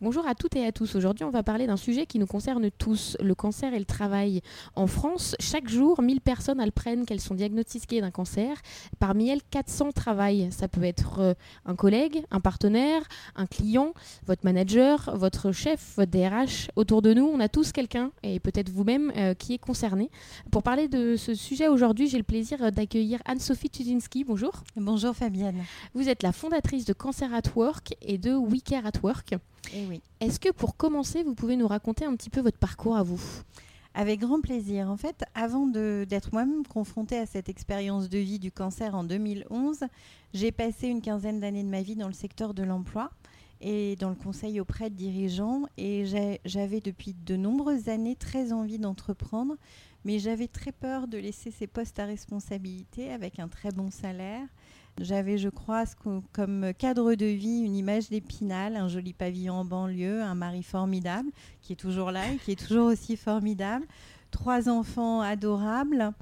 Bonjour à toutes et à tous. Aujourd'hui, on va parler d'un sujet qui nous concerne tous, le cancer et le travail. En France, chaque jour, 1000 personnes apprennent qu'elles sont diagnostiquées d'un cancer. Parmi elles, 400 travaillent. Ça peut être euh, un collègue, un partenaire, un client, votre manager, votre chef, votre DRH. Autour de nous, on a tous quelqu'un, et peut-être vous-même, euh, qui est concerné. Pour parler de ce sujet aujourd'hui, j'ai le plaisir d'accueillir Anne-Sophie Tudzinski. Bonjour. Bonjour Fabienne. Vous êtes la fondatrice de Cancer at Work et de We Care at Work. Eh. Est-ce que pour commencer, vous pouvez nous raconter un petit peu votre parcours à vous? Avec grand plaisir. En fait, avant d'être moi-même confrontée à cette expérience de vie du cancer en 2011, j'ai passé une quinzaine d'années de ma vie dans le secteur de l'emploi et dans le conseil auprès de dirigeants. Et j'avais depuis de nombreuses années très envie d'entreprendre, mais j'avais très peur de laisser ces postes à responsabilité avec un très bon salaire j'avais, je crois, comme cadre de vie une image d'Épinal, un joli pavillon en banlieue, un mari formidable qui est toujours là et qui est toujours aussi formidable, trois enfants adorables.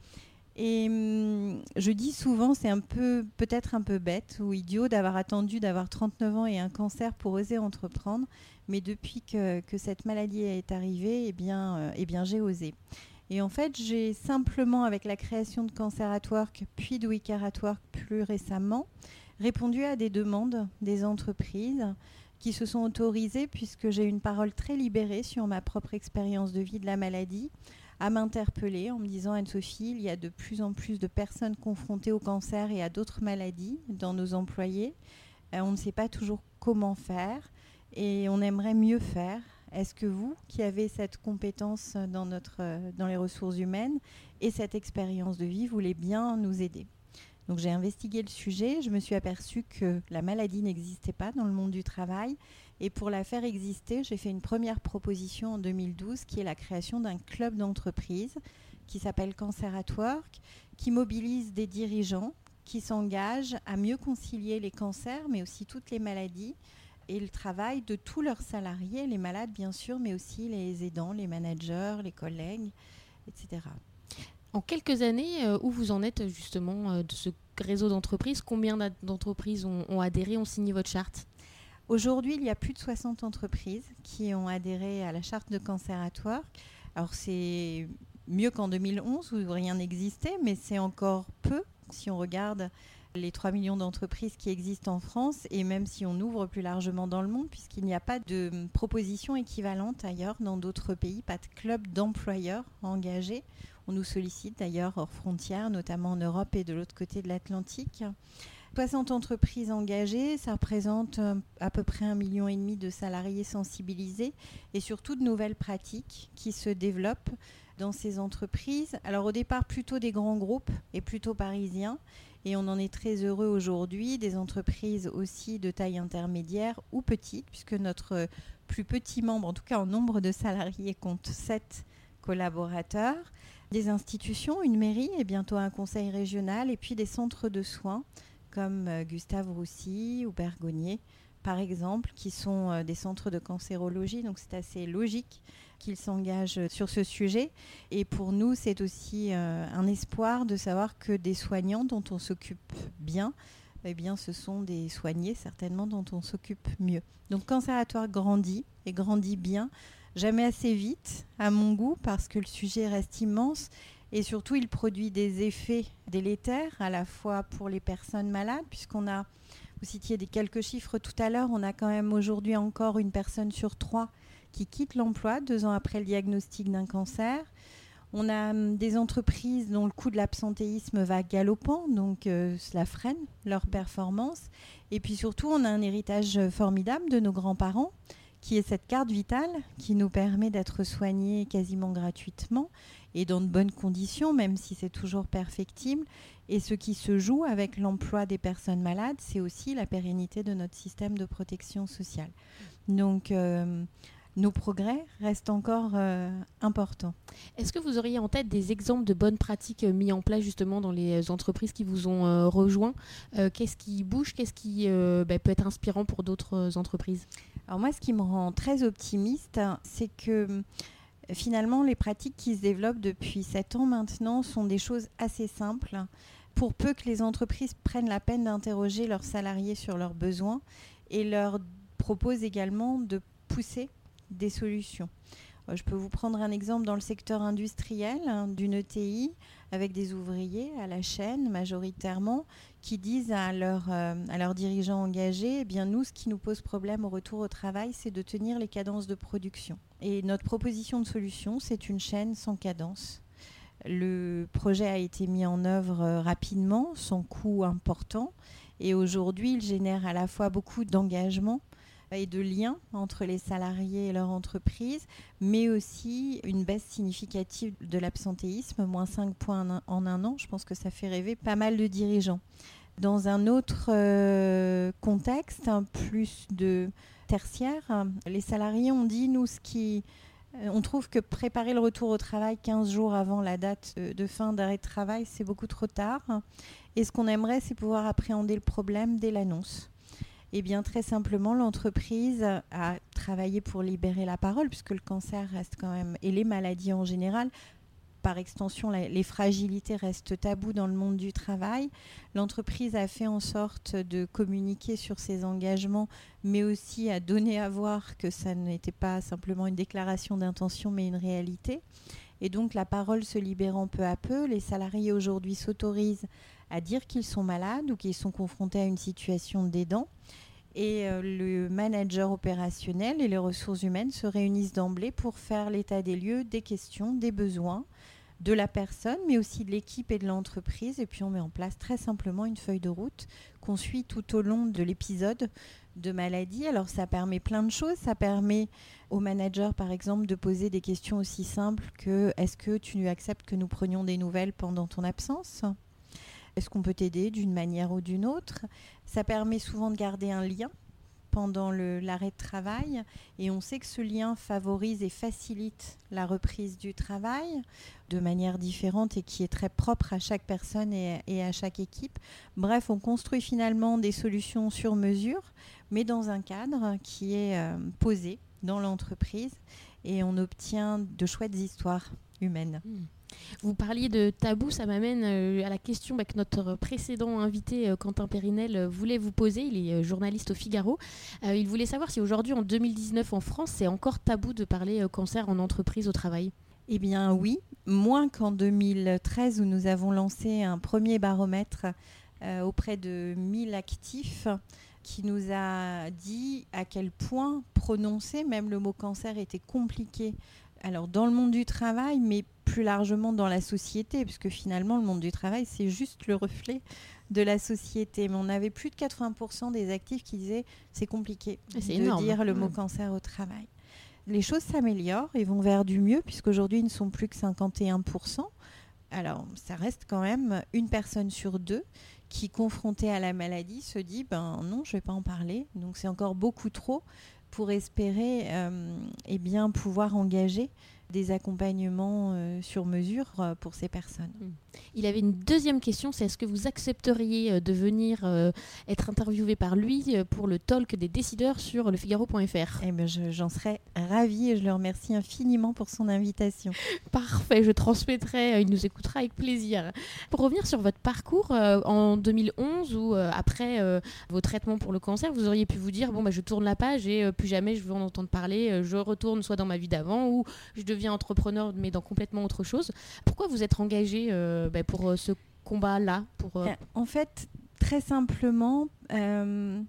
Et hum, je dis souvent, c'est un peu, peut-être un peu bête ou idiot d'avoir attendu d'avoir 39 ans et un cancer pour oser entreprendre. Mais depuis que, cette maladie est arrivée, eh bien, euh, eh bien j'ai osé. Et en fait, j'ai simplement, avec la création de Cancer at Work, puis de We at Work plus récemment, répondu à des demandes des entreprises qui se sont autorisées, puisque j'ai une parole très libérée sur ma propre expérience de vie de la maladie, à m'interpeller en me disant Anne-Sophie, il y a de plus en plus de personnes confrontées au cancer et à d'autres maladies dans nos employés. Euh, on ne sait pas toujours comment faire et on aimerait mieux faire. Est-ce que vous, qui avez cette compétence dans, notre, dans les ressources humaines et cette expérience de vie, voulez bien nous aider? Donc j'ai investigué le sujet, je me suis aperçue que la maladie n'existait pas dans le monde du travail et pour la faire exister, j'ai fait une première proposition en 2012 qui est la création d'un club d'entreprise qui s'appelle Cancer at Work, qui mobilise des dirigeants qui s'engagent à mieux concilier les cancers mais aussi toutes les maladies et le travail de tous leurs salariés, les malades bien sûr, mais aussi les aidants, les managers, les collègues, etc. En quelques années, euh, où vous en êtes justement euh, de ce réseau d'entreprises Combien d'entreprises ont, adhéré, ont signé votre charte? Aujourd'hui, il y a plus de 60 entreprises qui ont adhéré à la charte de Cancer at Work. Alors c'est mieux qu'en 2011 où rien n'existait, mais c'est encore peu si on regarde les 3 millions d'entreprises qui existent en France et même si on ouvre plus largement dans le monde, puisqu'il n'y a pas de proposition équivalente ailleurs dans d'autres pays, pas de club d'employeurs engagés. On nous sollicite d'ailleurs hors frontières, notamment en Europe et de l'autre côté de l'Atlantique. 60 entreprises engagées, ça représente euh, à peu près un million et demi de salariés sensibilisés et surtout de nouvelles pratiques qui se développent dans ces entreprises. Alors au départ plutôt des grands groupes et plutôt parisiens et on en est très heureux aujourd'hui, des entreprises aussi de taille intermédiaire ou petite, puisque notre plus petit membre, en tout cas en nombre de salariés, compte 7 collaborateurs, des institutions, une mairie et bientôt un conseil régional, et puis des centres de soins comme euh, Gustave Roussy ou Bergognier, par exemple, qui sont euh, des centres de cancérologie. Donc c'est assez logique qu'ils s'engagent sur ce sujet. Et pour nous, c'est aussi euh, un espoir de savoir que des soignants dont on s'occupe bien, eh bien, ce sont des soignés certainement dont on s'occupe mieux. Donc Cancératoire grandit et grandit bien, jamais assez vite à mon goût parce que le sujet reste immense et surtout il produit des effets délétères à la fois pour les personnes malades puisqu'on a, vous citiez des quelques chiffres tout à l'heure, on a quand même aujourd'hui encore une personne sur trois qui quittent l'emploi deux ans après le diagnostic d'un cancer. On a hum, des entreprises dont le coût de l'absentéisme va galopant, donc euh, cela freine leur performance. Et puis surtout, on a un héritage formidable de nos grands-parents, qui est cette carte vitale qui nous permet d'être soignés quasiment gratuitement et dans de bonnes conditions, même si c'est toujours perfectible. Et ce qui se joue avec l'emploi des personnes malades, c'est aussi la pérennité de notre système de protection sociale. Donc, euh, nos progrès restent encore euh, importants. Est-ce que vous auriez en tête des exemples de bonnes pratiques euh, mis en place justement dans les entreprises qui vous ont euh, rejoint Qu'est-ce qui bouge Qu'est-ce qui bah, peut être inspirant pour d'autres entreprises? Alors moi, ce qui me rend très optimiste, c'est que finalement, les pratiques qui se développent depuis 7 ans maintenant sont des choses assez simples. Pour peu que les entreprises prennent la peine d'interroger leurs salariés sur leurs besoins et leur proposent également de pousser des solutions. Euh, je peux vous prendre un exemple dans le secteur industriel hein, d'une ETI avec des ouvriers à la chaîne majoritairement qui disent à, euh, leurs dirigeants engagés, eh bien nous, ce qui nous pose problème au retour au travail, c'est de tenir les cadences de production. Et notre proposition de solution, c'est une chaîne sans cadence. Le projet a été mis en œuvre euh, rapidement, sans coût important, et aujourd'hui, il génère à la fois beaucoup d'engagement et de liens entre les salariés et leur entreprise, mais aussi une baisse significative de l'absentéisme, moins 5 points en un an. Je pense que ça fait rêver pas mal de dirigeants. Dans un autre euh, contexte, plus de tertiaire, les salariés ont dit, nous, ce qui... Euh, on trouve que préparer le retour au travail 15 jours avant la date de fin d'arrêt de travail, c'est beaucoup trop tard. Et ce qu'on aimerait, c'est pouvoir appréhender le problème dès l'annonce. Eh bien, très simplement, l'entreprise a travaillé pour libérer la parole, puisque le cancer reste quand même, et les maladies en général, par extension, les fragilités restent tabous dans le monde du travail. L'entreprise a fait en sorte de communiquer sur ses engagements, mais aussi à donner à voir que ça n'était pas simplement une déclaration d'intention, mais une réalité. Et donc, la parole se libérant peu à peu, les salariés aujourd'hui s'autorisent à dire qu'ils sont malades ou qu'ils sont confrontés à une situation d'aidant. Et euh, le manager opérationnel et les ressources humaines se réunissent d'emblée pour faire l'état des lieux, des questions, des besoins de la personne, mais aussi de l'équipe et de l'entreprise. Et puis on met en place très simplement une feuille de route qu'on suit tout au long de l'épisode de maladie. Alors ça permet plein de choses. Ça permet au manager, par exemple, de poser des questions aussi simples que est-ce que tu acceptes que nous prenions des nouvelles pendant ton absence? Est-ce qu'on peut t'aider d'une manière ou d'une autre? Ça permet souvent de garder un lien pendant l'arrêt de travail et on sait que ce lien favorise et facilite la reprise du travail de manière différente et qui est très propre à chaque personne et, à chaque équipe. Bref, on construit finalement des solutions sur mesure, mais dans un cadre qui est euh, posé dans l'entreprise et on obtient de chouettes histoires humaines. Mmh. Vous parliez de tabou, ça m'amène euh, à la question bah, que notre précédent invité, euh, Quentin Périnel, euh, voulait vous poser. Il est journaliste au Figaro. il voulait savoir si aujourd'hui, en 2019, en France, c'est encore tabou de parler cancer en entreprise au travail. Eh bien oui, moins qu'en 2013 où nous avons lancé un premier baromètre auprès de 1000 actifs qui nous a dit à quel point prononcer même le mot cancer était compliqué alors dans le monde du travail, mais plus largement dans la société, puisque finalement le monde du travail, c'est juste le reflet de la société. Mais on avait plus de 80% des actifs qui disaient c'est compliqué de dire le mot cancer au travail. Les choses s'améliorent et vont vers du mieux, puisqu'aujourd'hui ils ne sont plus que 51%. Alors ça reste quand même une personne sur deux qui, confrontée à la maladie, se dit ben non, je ne vais pas en parler. Donc c'est encore beaucoup trop pour espérer euh, eh bien, pouvoir engager des accompagnements euh, sur mesure euh, pour ces personnes. Hmm. Il avait une deuxième question, c'est est-ce que vous accepteriez euh, de venir être interviewé par lui pour le talk des décideurs sur lefigaro.fr eh bien, J'en serais ravie et je le remercie infiniment pour son invitation. Parfait, je transmettrai, il nous écoutera avec plaisir. Pour revenir sur votre parcours, en 2011 ou après vos traitements pour le cancer, vous auriez pu vous dire, bon, bah, je tourne la page et plus jamais je veux en entendre parler, je retourne soit dans ma vie d'avant ou je deviens entrepreneur, mais dans complètement autre chose. Pourquoi vous êtes engagé euh, bah, pour euh, ce combat-là pour, euh, En fait, très simplement, une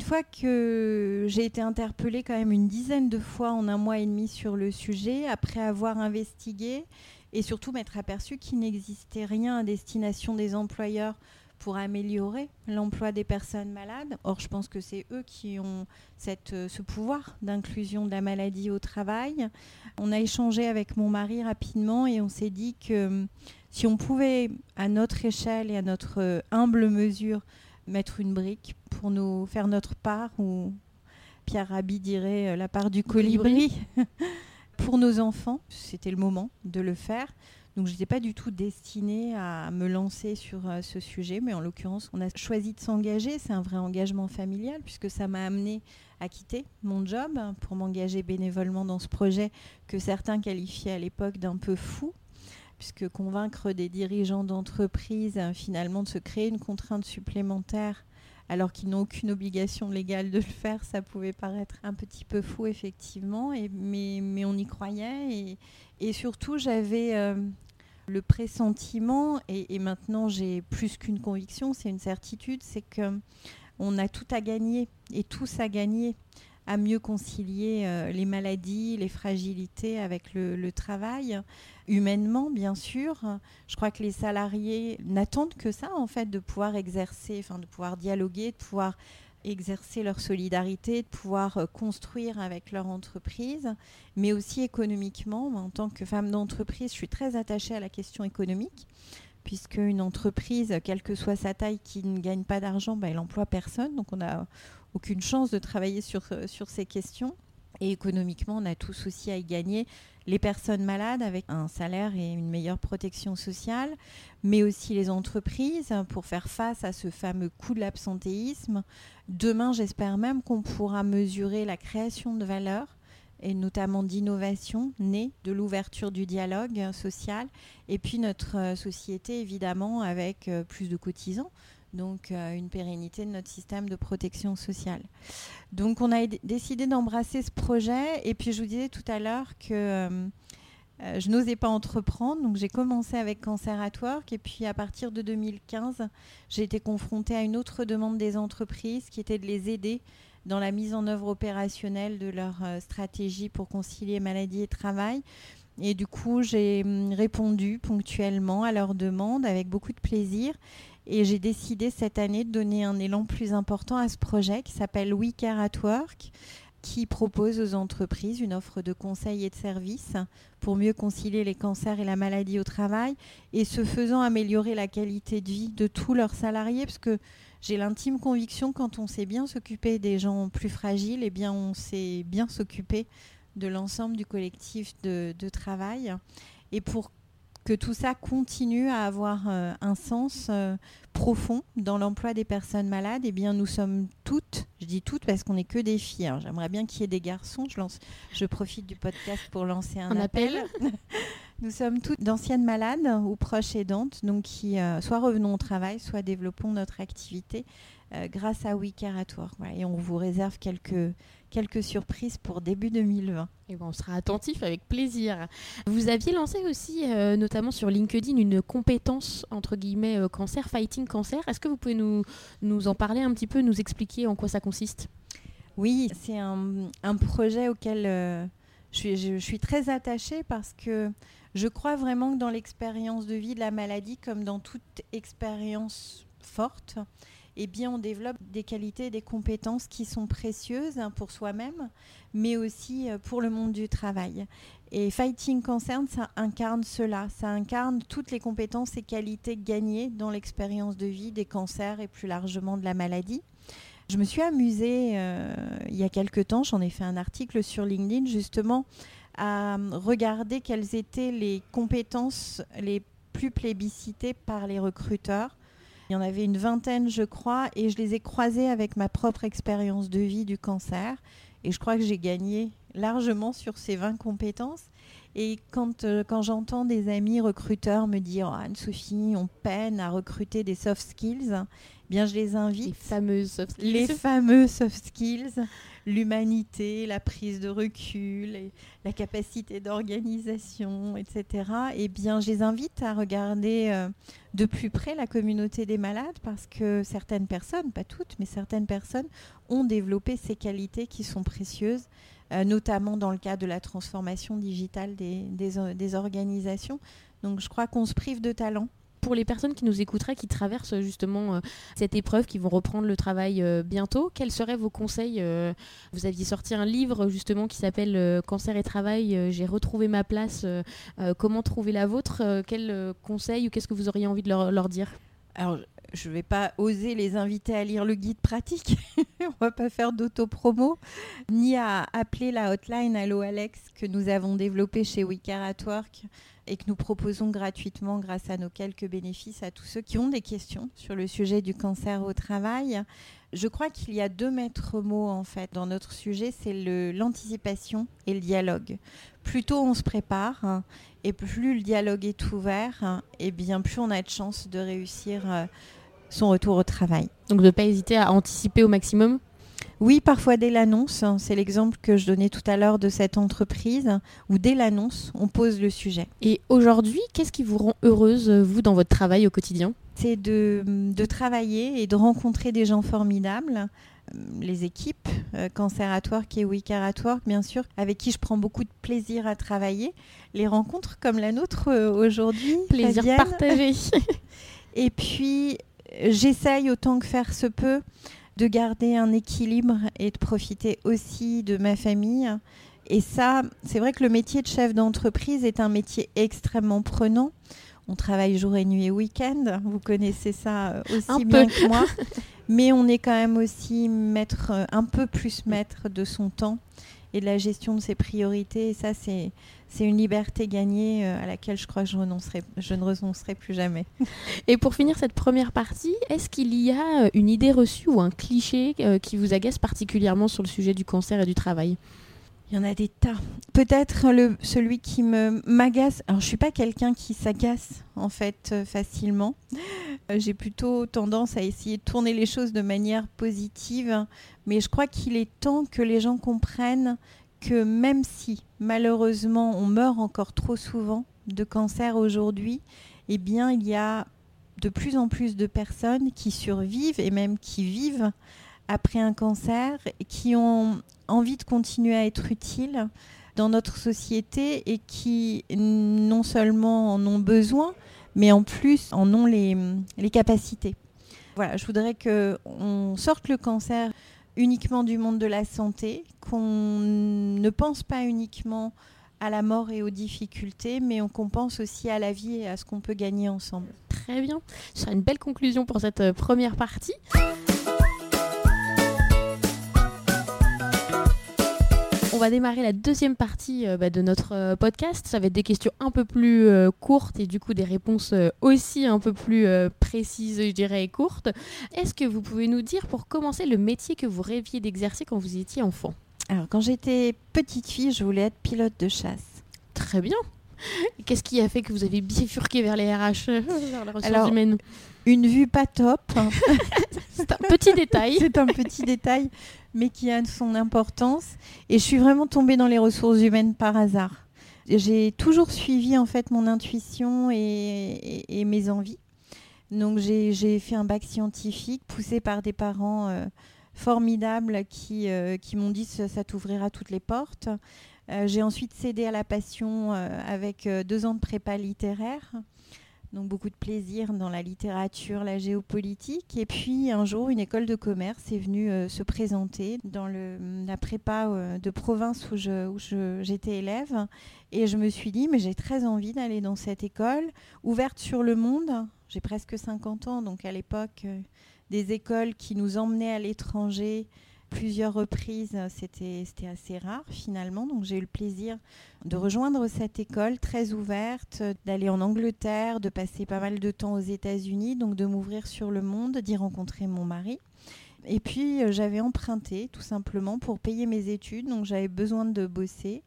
fois que j'ai été interpellée quand même une dizaine de fois en un mois et demi sur le sujet, après avoir investigué et surtout m'être aperçu qu'il n'existait rien à destination des employeurs pour améliorer l'emploi des personnes malades. Or, je pense que c'est eux qui ont cette, euh, ce pouvoir d'inclusion de la maladie au travail. On a échangé avec mon mari rapidement et on s'est dit que hum, si on pouvait, à notre échelle et à notre euh, humble mesure, mettre une brique pour nous faire notre part ou Pierre Rabhi dirait la part du colibri. Pour nos enfants, c'était le moment de le faire. Donc je n'étais pas du tout destinée à me lancer sur ce sujet, mais en l'occurrence, on a choisi de s'engager. C'est un vrai engagement familial puisque ça m'a amené à quitter mon job pour m'engager bénévolement dans ce projet que certains qualifiaient à l'époque d'un peu fou puisque convaincre des dirigeants d'entreprise finalement de se créer une contrainte supplémentaire alors qu'ils n'ont aucune obligation légale de le faire, ça pouvait paraître un petit peu fou effectivement, mais, on y croyait et, surtout j'avais euh, le pressentiment et, et maintenant j'ai plus qu'une conviction, c'est une certitude, c'est que on a tout à gagner et tous à gagner à mieux concilier euh, les maladies, les fragilités avec le, travail, humainement bien sûr. Je crois que les salariés n'attendent que ça en fait, de pouvoir exercer, enfin de pouvoir dialoguer, de pouvoir exercer leur solidarité, de pouvoir euh, construire avec leur entreprise, mais aussi économiquement. En tant que femme d'entreprise, je suis très attachée à la question économique puisque une entreprise, quelle que soit sa taille, qui ne gagne pas d'argent, bah, elle emploie personne. Donc on n'a aucune chance de travailler sur, euh, sur ces questions. Et économiquement, on a tous aussi à y gagner. Les personnes malades avec un salaire et une meilleure protection sociale, mais aussi les entreprises pour faire face à ce fameux coût de l'absentéisme. Demain, j'espère même qu'on pourra mesurer la création de valeur et notamment d'innovation née de l'ouverture du dialogue social et puis notre euh, société évidemment avec euh, plus de cotisants donc euh, une pérennité de notre système de protection sociale. Donc on a décidé d'embrasser ce projet et puis je vous disais tout à l'heure que je n'osais pas entreprendre, donc j'ai commencé avec Cancer at Work et puis à partir de 2015, j'ai été confrontée à une autre demande des entreprises qui était de les aider dans la mise en œuvre opérationnelle de leur euh, stratégie pour concilier maladie et travail. Et du coup, j'ai hum, répondu ponctuellement à leurs demandes avec beaucoup de plaisir. Et j'ai décidé cette année de donner un élan plus important à ce projet qui s'appelle We Care at Work, qui propose aux entreprises une offre de conseils et de services pour mieux concilier les cancers et la maladie au travail et ce faisant améliorer la qualité de vie de tous leurs salariés parce que j'ai l'intime conviction quand on sait bien s'occuper des gens plus fragiles, eh bien on sait bien s'occuper de l'ensemble du collectif de, travail. Et pour que tout ça continue à avoir euh, un sens euh, profond dans l'emploi des personnes malades, eh bien nous sommes toutes, je dis toutes parce qu'on n'est que des filles. Hein. J'aimerais bien qu'il y ait des garçons. Je, lance, je profite du podcast pour lancer un, appel. nous sommes toutes d'anciennes malades ou proches aidantes, donc qui euh, soit revenons au travail, soit développons notre activité grâce à We at Work. et on vous réserve quelques quelques surprises pour début 2020. Et bon, on sera attentif avec plaisir. Vous aviez lancé aussi, euh, notamment sur LinkedIn, une compétence entre guillemets euh, cancer, fighting cancer. Est-ce que vous pouvez nous, nous en parler un petit peu, nous expliquer en quoi ça consiste? Oui, c'est un, un, projet auquel euh, je, suis, je, suis, très attachée parce que je crois vraiment que dans l'expérience de vie de la maladie, comme dans toute expérience forte, eh bien, on développe des qualités et des compétences qui sont précieuses hein, pour soi-même, mais aussi euh, pour le monde du travail. Et Fighting Concern, ça incarne cela. Ça incarne toutes les compétences et qualités gagnées dans l'expérience de vie des cancers et plus largement de la maladie. Je me suis amusée euh, il y a quelque temps, j'en ai fait un article sur LinkedIn justement, à regarder quelles étaient les compétences les plus plébiscitées par les recruteurs il y en avait une vingtaine, je crois, et je les ai croisés avec ma propre expérience de vie du cancer. Et je crois que j'ai gagné largement sur ces 20 compétences. Et quand, euh, quand j'entends des amis recruteurs me dire oh, Anne-Sophie, on peine à recruter des soft skills, bien je les invite. Les fameuses soft skills. Les fameux soft skills l'humanité, la prise de recul, la capacité d'organisation, etc. Eh bien, je les invite à regarder euh, de plus près la communauté des malades parce que certaines personnes, pas toutes, mais certaines personnes ont développé ces qualités qui sont précieuses, euh, notamment dans le cas de la transformation digitale des, des organisations. Donc, je crois qu'on se prive de talent pour les personnes qui nous écouteraient, qui traversent justement euh, cette épreuve, qui vont reprendre le travail euh, bientôt, quels seraient vos conseils euh, Vous aviez sorti un livre justement qui s'appelle Cancer et travail, j'ai retrouvé ma place, comment trouver la vôtre Quels conseils ou qu'est-ce que vous auriez envie de leur, dire? Je ne vais pas oser les inviter à lire le guide pratique, on va pas faire d'auto-promo, ni à appeler la hotline Allo Alex que nous avons développée chez We at Work et que nous proposons gratuitement grâce à nos quelques bénéfices à tous ceux qui ont des questions sur le sujet du cancer au travail. Je crois qu'il y a deux maîtres mots en fait dans notre sujet, c'est l'anticipation et le dialogue. Plus tôt on se prépare et plus le dialogue est ouvert, et bien plus on a de chances de réussir euh, son retour au travail. Donc de ne pas hésiter à anticiper au maximum oui, parfois dès l'annonce, hein, c'est l'exemple que je donnais tout à l'heure de cette entreprise, où dès l'annonce, on pose le sujet. Et aujourd'hui, qu'est-ce qui vous rend heureuse, vous, dans votre travail au quotidien? C'est de, travailler et de rencontrer des gens formidables, euh, les équipes euh, Cancer at Work et We at Work, bien sûr, avec qui je prends beaucoup de plaisir à travailler. Les rencontres comme la nôtre euh, aujourd'hui. Plaisir partagé. et puis, j'essaye autant que faire se peut de garder un équilibre et de profiter aussi de ma famille. Et ça, c'est vrai que le métier de chef d'entreprise est un métier extrêmement prenant. On travaille jour et nuit et week-end. Vous connaissez ça euh, aussi bien que moi. Mais on est quand même aussi maître, euh, un peu plus maître de son temps et de la gestion de ses priorités. Et ça, c'est, une liberté gagnée euh, à laquelle je crois que je, renoncerai, je ne renoncerai plus jamais. Et pour finir cette première partie, est-ce qu'il y a euh, une idée reçue ou un cliché euh, qui vous agace particulièrement sur le sujet du cancer et du travail? Il y en a des tas. Peut-être celui qui me m'agace. Alors, je suis pas quelqu'un qui s'agace en fait facilement. J'ai plutôt tendance à essayer de tourner les choses de manière positive. Mais je crois qu'il est temps que les gens comprennent que même si malheureusement on meurt encore trop souvent de cancer aujourd'hui, eh bien il y a de plus en plus de personnes qui survivent et même qui vivent après un cancer qui ont envie de continuer à être utiles dans notre société et qui non seulement en ont besoin, mais en plus en ont les, les capacités. Voilà, je voudrais qu'on sorte le cancer uniquement du monde de la santé, qu'on ne pense pas uniquement à la mort et aux difficultés, mais qu'on pense aussi à la vie et à ce qu'on peut gagner ensemble. Très bien. Ce sera une belle conclusion pour cette euh, première partie. On va démarrer la deuxième partie euh, bah, de notre euh, podcast. Ça va être des questions un peu plus euh, courtes et du coup des réponses aussi un peu plus précises, je dirais, et courtes. Est-ce que vous pouvez nous dire pour commencer le métier que vous rêviez d'exercer quand vous étiez enfant? Alors quand j'étais petite fille, je voulais être pilote de chasse. Très bien. Qu'est-ce qui a fait que vous avez bifurqué vers les RH, vers les ressources humaines Une vue pas top. C'est un petit détail. C'est un petit détail mais qui a son importance. Et je suis vraiment tombée dans les ressources humaines par hasard. J'ai toujours suivi en fait mon intuition et, mes envies. Donc j'ai fait un bac scientifique poussé par des parents euh, formidables qui, euh, qui m'ont dit ça, ça t'ouvrira toutes les portes. Euh, j'ai ensuite cédé à la passion avec deux ans de prépa littéraire donc beaucoup de plaisir dans la littérature, la géopolitique. Et puis un jour, une école de commerce est venue euh, se présenter dans la prépa euh, de province où, j'étais élève. Et je me suis dit, mais j'ai très envie d'aller dans cette école, ouverte sur le monde. J'ai presque 50 ans, donc à l'époque, euh, des écoles qui nous emmenaient à l'étranger plusieurs reprises, c'était assez rare finalement. Donc j'ai eu le plaisir de rejoindre cette école très ouverte, d'aller en Angleterre, de passer pas mal de temps aux États-Unis, donc de m'ouvrir sur le monde, d'y rencontrer mon mari. Et puis euh, j'avais emprunté tout simplement pour payer mes études, donc j'avais besoin de bosser.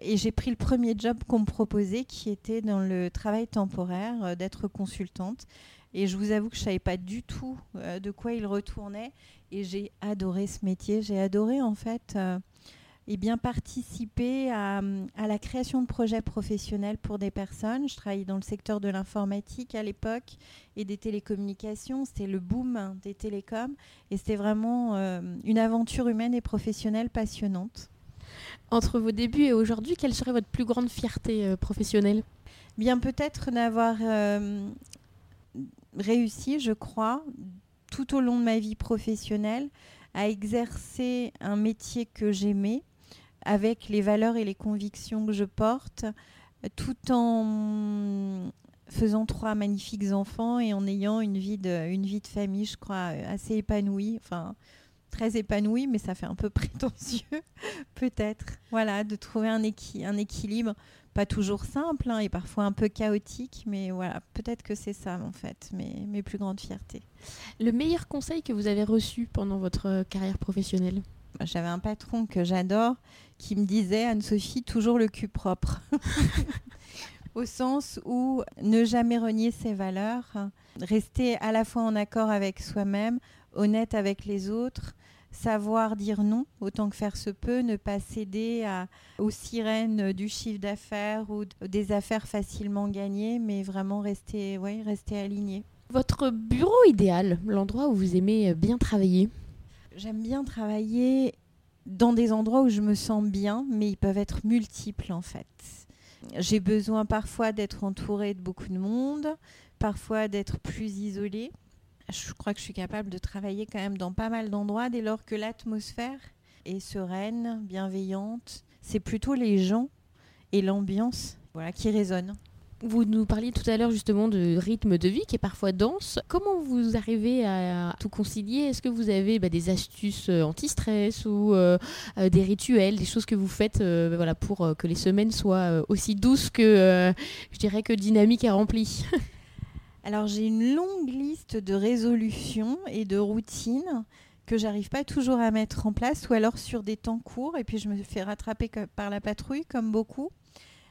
Et j'ai pris le premier job qu'on me proposait qui était dans le travail temporaire, euh, d'être consultante. Et je vous avoue que je ne savais pas du tout euh, de quoi il retournait. Et j'ai adoré ce métier. J'ai adoré en fait euh, et bien participer à, la création de projets professionnels pour des personnes. Je travaillais dans le secteur de l'informatique à l'époque et des télécommunications. C'était le boom des télécoms. Et c'était vraiment euh, une aventure humaine et professionnelle passionnante. Entre vos débuts et aujourd'hui, quelle serait votre plus grande fierté professionnelle? Bien peut-être d'avoir réussi, je crois, tout au long de ma vie professionnelle, à exercer un métier que j'aimais, avec les valeurs et les convictions que je porte, tout en faisant trois magnifiques enfants et en ayant une vie de, une vie de famille, je crois, assez épanouie. Enfin, très épanouie, mais ça fait un peu prétentieux, peut-être. Voilà, de trouver un, un équilibre, pas toujours simple hein, et parfois un peu chaotique, mais voilà, peut-être que c'est ça en fait, mes, mes plus grandes fiertés. Le meilleur conseil que vous avez reçu pendant votre carrière professionnelle? J'avais un patron que j'adore qui me disait Anne-Sophie, toujours le cul propre. au sens où ne jamais renier ses valeurs, rester à la fois en accord avec soi-même, honnête avec les autres, savoir dire non autant que faire se peut, ne pas céder à, aux sirènes du chiffre d'affaires ou des affaires facilement gagnées, mais vraiment rester, ouais, rester aligné. Votre bureau idéal, l'endroit où vous aimez bien travailler? J'aime bien travailler dans des endroits où je me sens bien, mais ils peuvent être multiples en fait. J'ai besoin parfois d'être entourée de beaucoup de monde, parfois d'être plus isolée. Je crois que je suis capable de travailler quand même dans pas mal d'endroits dès lors que l'atmosphère est sereine, bienveillante. C'est plutôt les gens et l'ambiance qui résonnent. Vous nous parliez tout à l'heure justement de rythme de vie qui est parfois dense. Comment vous arrivez à tout concilier? Est-ce que vous avez bah, des astuces euh, anti-stress ou euh, euh, des rituels, des choses que vous faites pour que les semaines soient aussi douces que, je dirais, que dynamiques et remplies? Alors j'ai une longue liste de résolutions et de routines que j'arrive pas toujours à mettre en place ou alors sur des temps courts et puis je me fais rattraper par la patrouille comme beaucoup.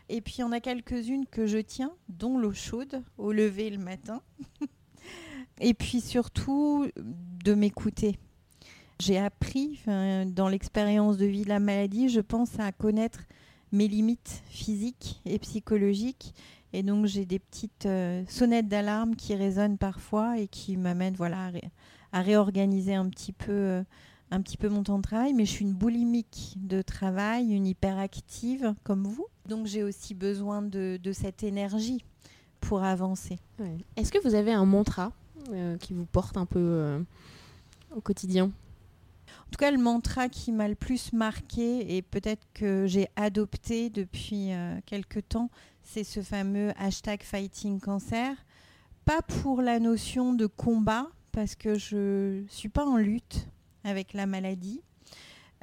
Et puis, il y en a quelques-unes que je tiens, dont l'eau chaude au lever le matin. et puis surtout, de m'écouter. J'ai appris dans l'expérience de vie de la maladie, je pense à connaître mes limites physiques et psychologiques. Et donc j'ai des petites euh, sonnettes d'alarme qui résonnent parfois et qui m'amènent voilà, à, réorganiser un petit peu euh, un petit peu mon temps de travail, mais je suis une boulimique de travail, une hyperactive comme vous. Donc j'ai aussi besoin de, cette énergie pour avancer. Est-ce que vous avez un mantra euh, qui vous porte un peu au quotidien? En tout cas, le mantra qui m'a le plus marqué et peut-être que j'ai adopté depuis euh, quelque temps, c'est ce fameux hashtag Fighting Cancer. Pas pour la notion de combat, parce que je ne suis pas en lutte avec la maladie,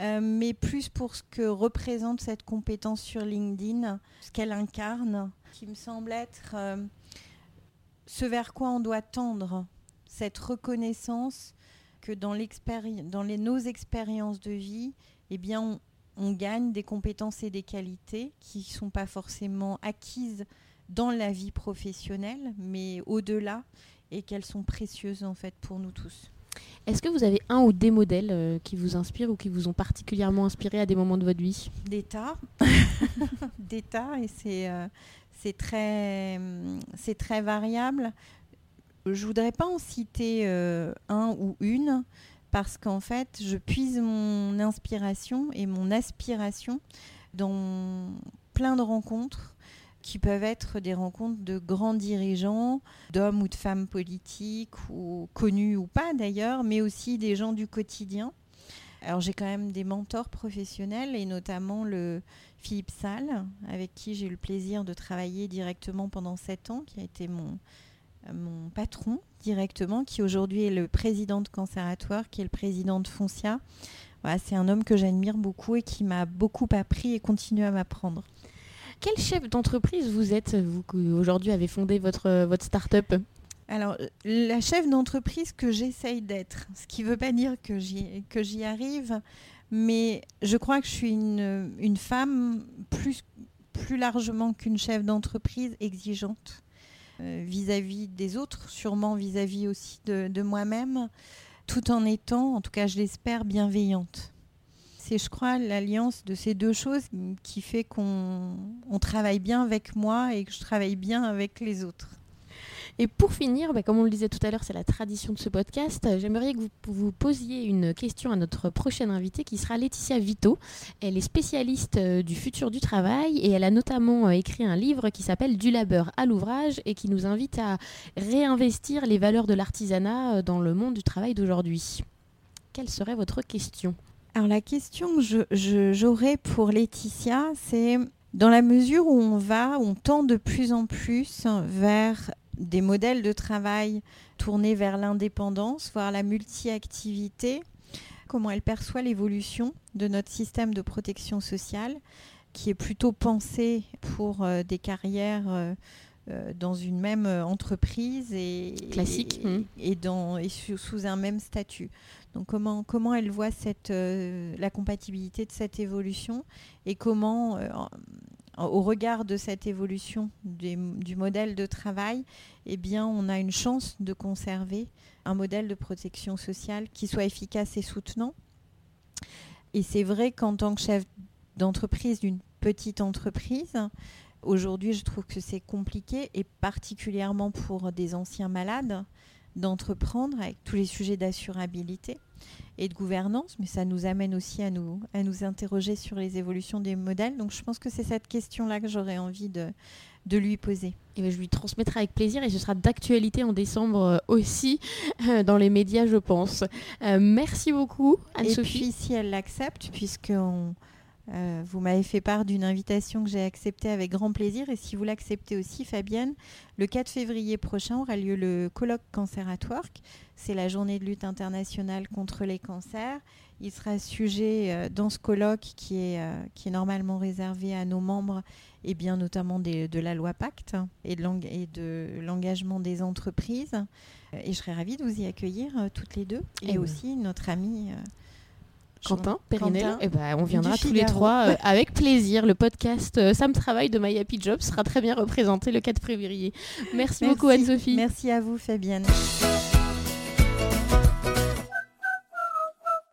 euh, mais plus pour ce que représente cette compétence sur LinkedIn, ce qu'elle incarne, qui me semble être euh, ce vers quoi on doit tendre, cette reconnaissance que dans, nos expériences de vie, eh bien, on gagne des compétences et des qualités qui ne sont pas forcément acquises dans la vie professionnelle, mais au-delà, et qu'elles sont précieuses en fait pour nous tous. Est-ce que vous avez un ou des modèles euh, qui vous inspirent ou qui vous ont particulièrement inspiré à des moments de votre vie? Des tas. des tas, et c'est euh, très, très variable. Je voudrais pas en citer euh, un ou une parce qu'en fait, je puise mon inspiration et mon aspiration dans plein de rencontres qui peuvent être des rencontres de grands dirigeants, d'hommes ou de femmes politiques, ou connus ou pas d'ailleurs, mais aussi des gens du quotidien. Alors j'ai quand même des mentors professionnels et notamment le Philippe Salle, avec qui j'ai eu le plaisir de travailler directement pendant sept ans, qui a été mon, mon patron directement, qui aujourd'hui est le président de Canceratoire, qui est le président de Foncia. Voilà, c'est un homme que j'admire beaucoup et qui m'a beaucoup appris et continue à m'apprendre. Quel chef d'entreprise vous êtes, vous qui aujourd'hui avez fondé votre, votre start-up? Alors, la chef d'entreprise que j'essaye d'être, ce qui ne veut pas dire que j'y arrive, mais je crois que je suis une, une femme plus, plus largement qu'une chef d'entreprise exigeante euh, vis-à-vis des autres, sûrement vis-à-vis aussi de, de moi-même, tout en étant, en tout cas je l'espère, bienveillante. C'est, je crois, l'alliance de ces deux choses qui fait qu'on travaille bien avec moi et que je travaille bien avec les autres. Et pour finir, bah, comme on le disait tout à l'heure, c'est la tradition de ce podcast. J'aimerais que vous, vous posiez une question à notre prochaine invitée qui sera Laetitia Vito. Elle est spécialiste euh, du futur du travail et elle a notamment euh, écrit un livre qui s'appelle Du labeur à l'ouvrage et qui nous invite à réinvestir les valeurs de l'artisanat euh, dans le monde du travail d'aujourd'hui. Quelle serait votre question? Alors la question que j'aurais pour Laetitia, c'est dans la mesure où on va, on tend de plus en plus vers des modèles de travail tournés vers l'indépendance, voire la multi-activité, comment elle perçoit l'évolution de notre système de protection sociale, qui est plutôt pensé pour euh, des carrières euh, euh, dans une même entreprise et, classique et, et, dans, et sous, sous, un même statut. Donc comment, comment elle voit cette, la compatibilité de cette évolution et comment, au regard de cette évolution du modèle de travail, eh on a une chance de conserver un modèle de protection sociale qui soit efficace et soutenant. Et c'est vrai qu'en tant que chef d'entreprise d'une petite entreprise, aujourd'hui, je trouve que c'est compliqué, et particulièrement pour des anciens malades, d'entreprendre avec tous les sujets d'assurabilité et de gouvernance, mais ça nous amène aussi à nous, à nous interroger sur les évolutions des modèles. Donc je pense que c'est cette question-là que j'aurais envie de, de lui poser. Et ben, je lui transmettrai avec plaisir et ce sera d'actualité en décembre euh, aussi euh, dans les médias, je pense. Euh, merci beaucoup, Anne-Sophie. Et puis, si elle l'accepte, puisque on, euh, vous m'avez fait part d'une invitation que j'ai acceptée avec grand plaisir. Et si vous l'acceptez aussi, Fabienne, le 4 février prochain aura lieu le colloque Cancer at Work. C'est la journée de lutte internationale contre les cancers. Il sera sujet euh, dans ce colloque qui est, euh, qui est normalement réservé à nos membres et bien notamment des, de la loi Pacte et de l'engagement des entreprises. Et je serais ravie de vous y accueillir toutes les deux. Et, et aussi notre amie. Quentin Périnel, eh ben, on viendra tous les trois euh, avec plaisir. Le podcast euh, Sam Travail de My Happy Job sera très bien représenté le 4 février. Merci, Merci. beaucoup Anne-Sophie. Merci à vous Fabienne.